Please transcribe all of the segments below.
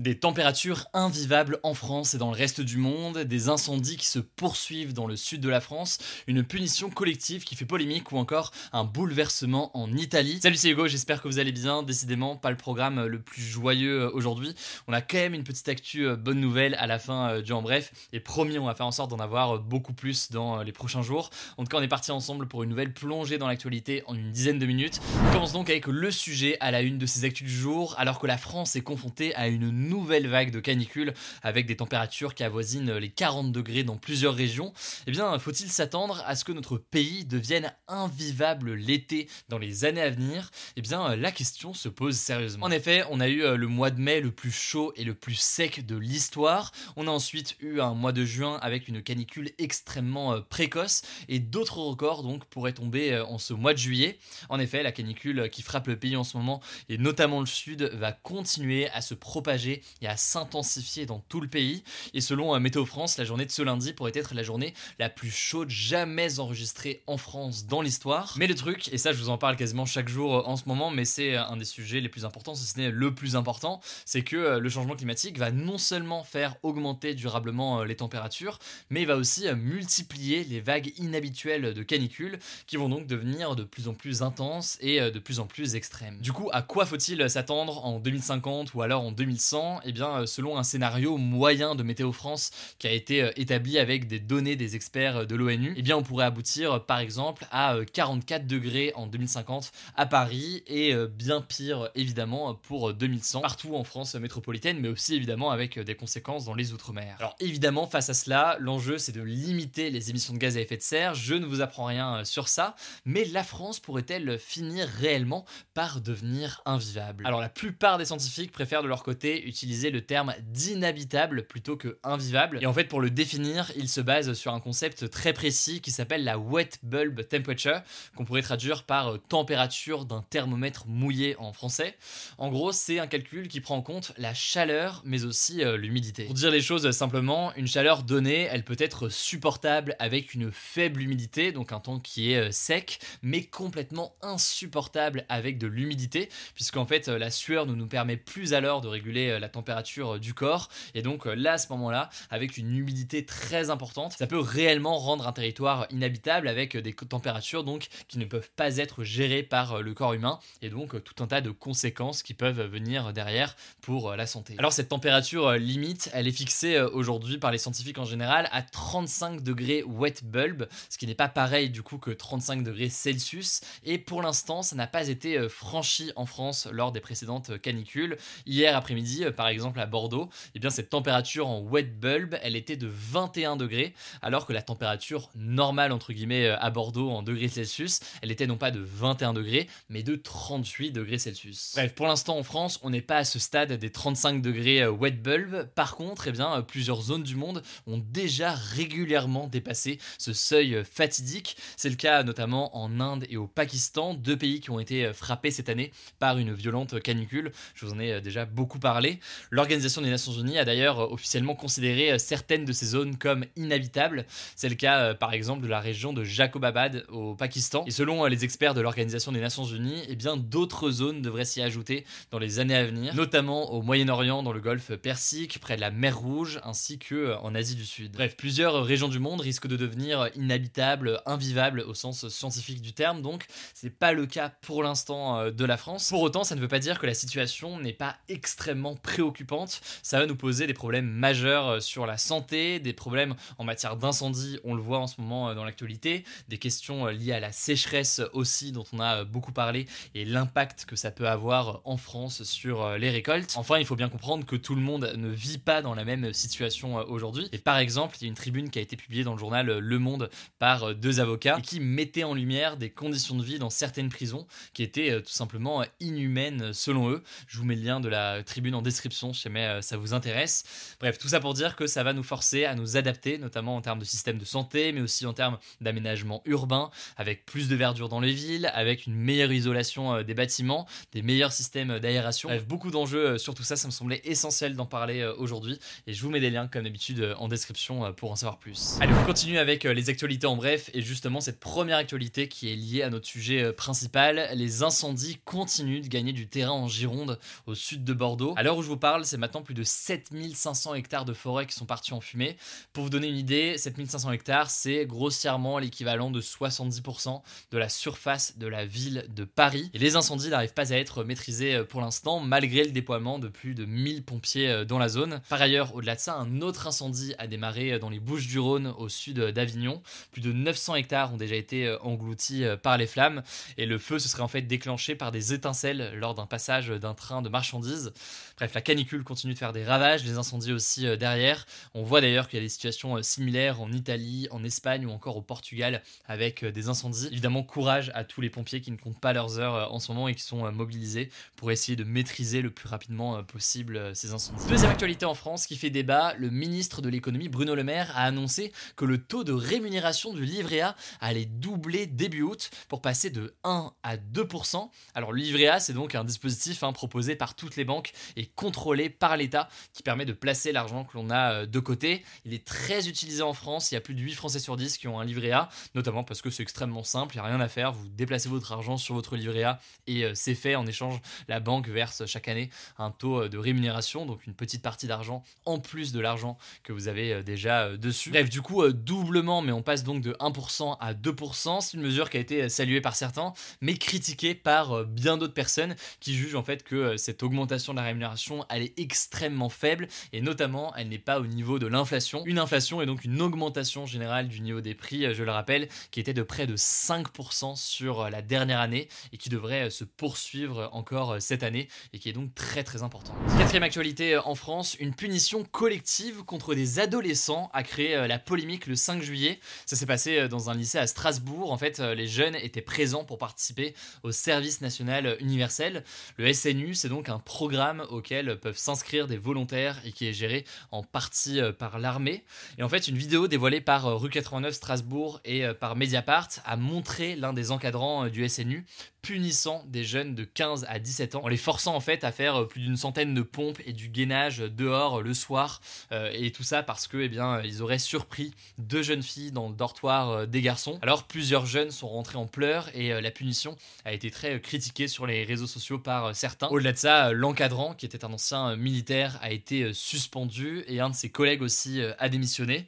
Des températures invivables en France et dans le reste du monde, des incendies qui se poursuivent dans le sud de la France, une punition collective qui fait polémique ou encore un bouleversement en Italie. Salut c'est Hugo, j'espère que vous allez bien. Décidément, pas le programme le plus joyeux euh, aujourd'hui. On a quand même une petite actu euh, bonne nouvelle à la fin euh, du en bref et promis, on va faire en sorte d'en avoir beaucoup plus dans les prochains jours. En tout cas, on est parti ensemble pour une nouvelle plongée dans l'actualité en une dizaine de minutes. On commence donc avec le sujet à la une de ces actus du jour alors que la France est confrontée à une nouvelle vague de canicule avec des températures qui avoisinent les 40 degrés dans plusieurs régions, eh bien, faut-il s'attendre à ce que notre pays devienne invivable l'été dans les années à venir? Eh bien, la question se pose sérieusement. En effet, on a eu euh, le mois de mai le plus chaud et le plus sec de l'histoire. On a ensuite eu un mois de juin avec une canicule extrêmement euh, précoce et d'autres records donc pourraient tomber euh, en ce mois de juillet. En effet, la canicule qui frappe le pays en ce moment et notamment le sud va continuer à se propager et à s'intensifier dans tout le pays. Et selon euh, Météo France, la journée de ce lundi pourrait être la journée la plus chaude jamais enregistrée en France dans l'histoire. Mais le truc, et ça je vous en parle quasiment chaque jour euh, en ce moment, mais c'est euh, un des sujets les plus importants, si ce n'est le plus important, c'est que le changement climatique va non seulement faire augmenter durablement les températures, mais il va aussi multiplier les vagues inhabituelles de canicule qui vont donc devenir de plus en plus intenses et de plus en plus extrêmes. Du coup, à quoi faut-il s'attendre en 2050 ou alors en 2100 eh bien, euh, selon un scénario moyen de Météo France qui a été euh, établi avec des données des experts euh, de l'ONU, eh bien, on pourrait aboutir par exemple à 44 degrés en 2050 à Paris et bien pire évidemment pour 2100 partout en France métropolitaine, mais aussi évidemment avec des conséquences dans les Outre-mer. Alors évidemment, face à cela, l'enjeu c'est de limiter les émissions de gaz à effet de serre. Je ne vous apprends rien sur ça, mais la France pourrait-elle finir réellement par devenir invivable? Alors la plupart des scientifiques préfèrent de leur côté utiliser le terme d'inhabitable plutôt que invivable. Et en fait, pour le définir, il se base sur un concept très précis qui s'appelle la wet bulb temperature, qu'on pourrait traduire par euh, température d'un thermomètre mouillé en français. En gros, c'est un calcul qui prend en compte la chaleur, mais aussi euh, l'humidité. Pour dire les choses simplement, une chaleur donnée, elle peut être supportable avec une faible humidité, donc un temps qui est euh, sec, mais complètement insupportable avec de l'humidité, puisqu'en fait, la sueur ne nous permet plus alors de réguler la température euh, du corps. Et donc euh, là, à ce moment-là, avec une humidité très importante, ça peut réellement rendre un territoire inhabitable avec des températures donc qui ne peuvent pas être gérées par euh, le corps humain et donc tout un tas de conséquences qui peuvent venir derrière pour la santé. Alors cette température limite, elle est fixée aujourd'hui par les scientifiques en général à 35 degrés wet bulb, ce qui n'est pas pareil du coup que 35 degrés Celsius. Et pour l'instant, ça n'a pas été franchi en France lors des précédentes canicules. Hier après-midi, par exemple à Bordeaux, eh bien cette température en wet bulb, elle était de 21 degrés, alors que la température normale entre guillemets euh, à Bordeaux en degrés Celsius, elle était non pas de 21 degrés, mais de 38 degrés Celsius. Bref, pour l'instant en France, on n'est pas à ce stade des 35 degrés euh, wet bulb. Par contre, eh bien, euh, plusieurs zones du monde ont déjà régulièrement dépassé ce seuil fatidique. C'est le cas notamment en Inde et au Pakistan, deux pays qui ont été frappés cette année par une violente canicule. Je vous en ai déjà beaucoup parlé. L'Organisation des Nations Unies a d'ailleurs officiellement considéré euh, certaines de ces zones comme inhabitables. C'est le cas euh, par exemple de la région de Jacobabad au Pakistan. Et selon euh, les experts de l'Organisation des Nations Unies, eh bien d'autres zones devraient s'y ajouter dans les années à venir, notamment au Moyen-Orient, dans le Golfe Persique, près de la mer Rouge, ainsi que en Asie du Sud. Bref, plusieurs régions du monde risquent de devenir inhabitables, invivables au sens scientifique du terme. Donc, c'est pas le cas pour l'instant de la France. Pour autant, ça ne veut pas dire que la situation n'est pas extrêmement préoccupante, ça va nous poser des problèmes majeurs sur la santé, des problèmes en matière d'incendie, on le voit en ce moment dans l'actualité, des questions liées à la sécheresse aussi dont on a beaucoup parlé et l'impact que ça peut avoir en France sur les récoltes. Enfin, il faut bien comprendre que tout le monde ne vit pas dans la même situation aujourd'hui. Et par exemple, il y a une tribune qui a été publiée dans le journal Le Monde par deux avocats et qui mettait en lumière des conditions de vie dans certaines prisons qui étaient tout simplement inhumaines selon eux. Je vous mets le lien de la tribune en description si jamais ça vous intéresse. Bref, tout ça pour dire que ça va nous forcer à nous adapter, notamment en termes de système de santé, mais aussi en termes d'aménagement urbain, avec plus de verdure dans les villes, avec une meilleure isolation des bâtiments, des meilleurs systèmes d'aération. Bref, beaucoup d'enjeux sur tout ça, ça me semblait essentiel d'en parler aujourd'hui. Et je vous mets des liens, comme d'habitude, en description pour en savoir plus. Allez, on continue avec les actualités en bref, et justement cette première actualité qui est liée à notre sujet principal. Les incendies continuent de gagner du terrain en Gironde, au sud de Bordeaux. Où je vous parle, c'est maintenant plus de 7500 hectares de forêt qui sont partis en fumée. Pour vous donner une idée, 7500 hectares, c'est grossièrement l'équivalent de 70% de la surface de la ville de Paris. Et les incendies n'arrivent pas à être maîtrisés pour l'instant, malgré le déploiement de plus de 1000 pompiers dans la zone. Par ailleurs, au-delà de ça, un autre incendie a démarré dans les Bouches du Rhône, au sud d'Avignon. Plus de 900 hectares ont déjà été engloutis par les flammes, et le feu se serait en fait déclenché par des étincelles lors d'un passage d'un train de marchandises. Bref, la canicule continue de faire des ravages, les incendies aussi euh, derrière. On voit d'ailleurs qu'il y a des situations euh, similaires en Italie, en Espagne ou encore au Portugal avec euh, des incendies. Évidemment, courage à tous les pompiers qui ne comptent pas leurs heures en ce moment et qui sont mobilisés pour essayer de maîtriser le plus rapidement possible ces incendies. Deuxième actualité en France qui fait débat, le ministre de l'économie Bruno Le Maire a annoncé que le taux de rémunération du livret A allait doubler début août pour passer de 1 à 2%. Alors le livret A, c'est donc un dispositif hein, proposé par toutes les banques et contrôlé par l'État qui permet de placer l'argent que l'on a euh, de côté. Il est très utilisé en France, il y a plus de 8 Français sur 10 qui ont un livret A, notamment parce que c'est extrêmement simple, il n'y a rien à faire, vous déplacez votre argent sur votre livret A et euh, c'est fait. En échange, la banque verse chaque année un taux euh, de rémunération, donc une petite partie d'argent en plus de l'argent que vous avez déjà dessus. Bref, du coup, doublement, mais on passe donc de 1% à 2%. C'est une mesure qui a été saluée par certains, mais critiquée par bien d'autres personnes qui jugent en fait que cette augmentation de la rémunération elle est extrêmement faible et notamment elle n'est pas au niveau de l'inflation. Une inflation est donc une augmentation générale du niveau des prix, je le rappelle, qui était de près de 5% sur la dernière année et qui devrait se poursuivre encore cette année et qui est donc très très important. Quatrième actualité en France, une punition collective contre des adolescents a créé la polémique le 5 juillet. Ça s'est passé dans un lycée à Strasbourg. En fait, les jeunes étaient présents pour participer au service national universel. Le SNU, c'est donc un programme auquel peuvent s'inscrire des volontaires et qui est géré en partie euh, par l'armée. Et en fait, une vidéo dévoilée par euh, Rue 89 Strasbourg et euh, par Mediapart a montré l'un des encadrants du SNU punissant des jeunes de 15 à 17 ans en les forçant en fait à faire plus d'une centaine de pompes et du gainage dehors le soir et tout ça parce que eh bien ils auraient surpris deux jeunes filles dans le dortoir des garçons. Alors plusieurs jeunes sont rentrés en pleurs et la punition a été très critiquée sur les réseaux sociaux par certains. Au-delà de ça, l'encadrant qui était un ancien euh, militaire, a été euh, suspendu et un de ses collègues aussi euh, a démissionné.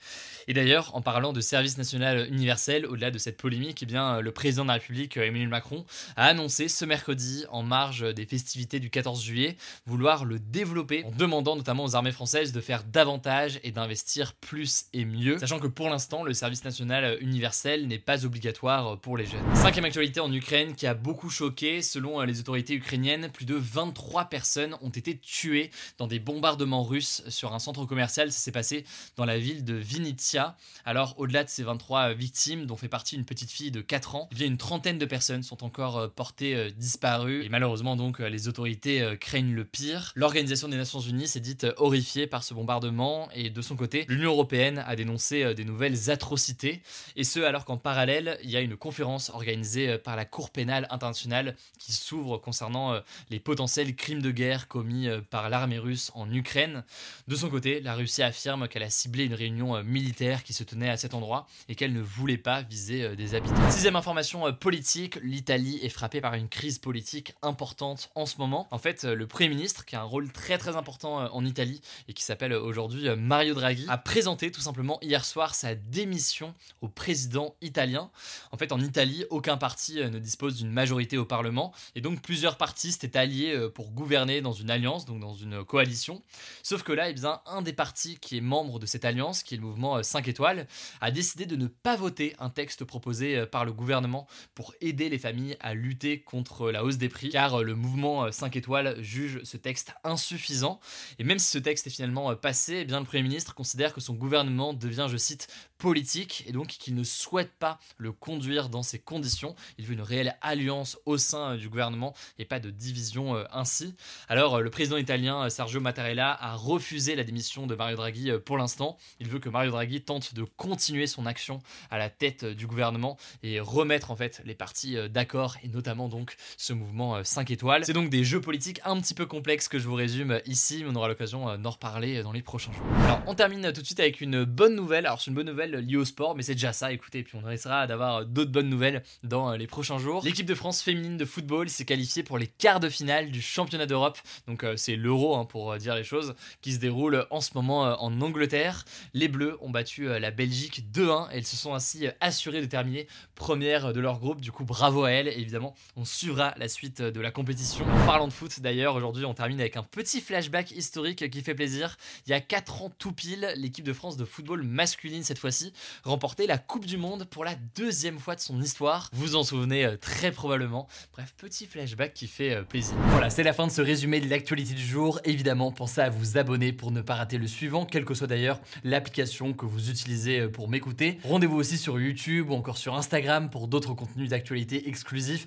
Et d'ailleurs, en parlant de service national universel, au-delà de cette polémique, eh bien, le président de la République, Emmanuel Macron, a annoncé ce mercredi, en marge des festivités du 14 juillet, vouloir le développer en demandant notamment aux armées françaises de faire davantage et d'investir plus et mieux, sachant que pour l'instant, le service national universel n'est pas obligatoire pour les jeunes. Cinquième actualité en Ukraine qui a beaucoup choqué, selon les autorités ukrainiennes, plus de 23 personnes ont été tués dans des bombardements russes sur un centre commercial. Ça s'est passé dans la ville de Vinnytsia. Alors, au-delà de ces 23 victimes, dont fait partie une petite fille de 4 ans, il y a une trentaine de personnes sont encore euh, portées euh, disparues. Et malheureusement, donc, euh, les autorités craignent le pire. L'Organisation des Nations Unies s'est dite horrifiée par ce bombardement. Et de son côté, l'Union Européenne a dénoncé des nouvelles atrocités. Et ce, alors qu'en parallèle, il y a une conférence organisée par la Cour pénale internationale qui s'ouvre concernant les potentiels crimes de guerre commis euh, par l'armée russe en Ukraine. De son côté, la Russie affirme qu'elle a ciblé une réunion euh, militaire qui se tenait à cet endroit et qu'elle ne voulait pas viser euh, des habitants. Sixième information politique, l'Italie est frappée frappé par une crise politique importante en ce moment. En fait, le Premier ministre, qui a un rôle très très important en Italie et qui s'appelle aujourd'hui Mario Draghi, a présenté tout simplement hier soir sa démission au président italien. En fait, en Italie, aucun parti ne dispose d'une majorité au Parlement et donc plusieurs partis s'étaient alliés pour gouverner dans une alliance, donc dans une coalition. Sauf que là, eh bien, un des partis qui est membre de cette alliance, qui est le mouvement 5 étoiles, a décidé de ne pas voter un texte proposé par le gouvernement pour aider les familles à lutter contre la hausse des prix, car le mouvement 5 étoiles juge ce texte insuffisant. Et même si ce texte est finalement passé, eh bien, le Premier ministre considère que son gouvernement devient, je cite, politique et donc qu'il ne souhaite pas le conduire dans ces conditions. Il veut une réelle alliance au sein du gouvernement et pas de division ainsi. Alors le président italien Sergio Mattarella a refusé la démission de Mario Draghi pour l'instant. Il veut que Mario Draghi tente de continuer son action à la tête du gouvernement et remettre en fait les partis d'accord et notamment donc ce mouvement 5 étoiles. C'est donc des jeux politiques un petit peu complexes que je vous résume ici, mais on aura l'occasion d'en reparler dans les prochains jours. Alors on termine tout de suite avec une bonne nouvelle. Alors c'est une bonne nouvelle liée au sport, mais c'est déjà ça, écoutez, puis on essaiera d'avoir d'autres bonnes nouvelles dans les prochains jours. L'équipe de France féminine de football s'est qualifiée pour les quarts de finale du championnat d'Europe, donc c'est l'Euro hein, pour dire les choses, qui se déroule en ce moment en Angleterre. Les Bleus ont battu la Belgique 2-1 et elles se sont ainsi assurées de terminer première de leur groupe, du coup bravo à elles, et on suivra la suite de la compétition. En parlant de foot d'ailleurs, aujourd'hui on termine avec un petit flashback historique qui fait plaisir. Il y a 4 ans tout pile, l'équipe de France de football masculine cette fois-ci remportait la Coupe du Monde pour la deuxième fois de son histoire. Vous en souvenez euh, très probablement. Bref, petit flashback qui fait euh, plaisir. Voilà, c'est la fin de ce résumé de l'actualité du jour. Évidemment, pensez à vous abonner pour ne pas rater le suivant, quelle que soit d'ailleurs l'application que vous utilisez euh, pour m'écouter. Rendez-vous aussi sur YouTube ou encore sur Instagram pour d'autres contenus d'actualité exclusifs.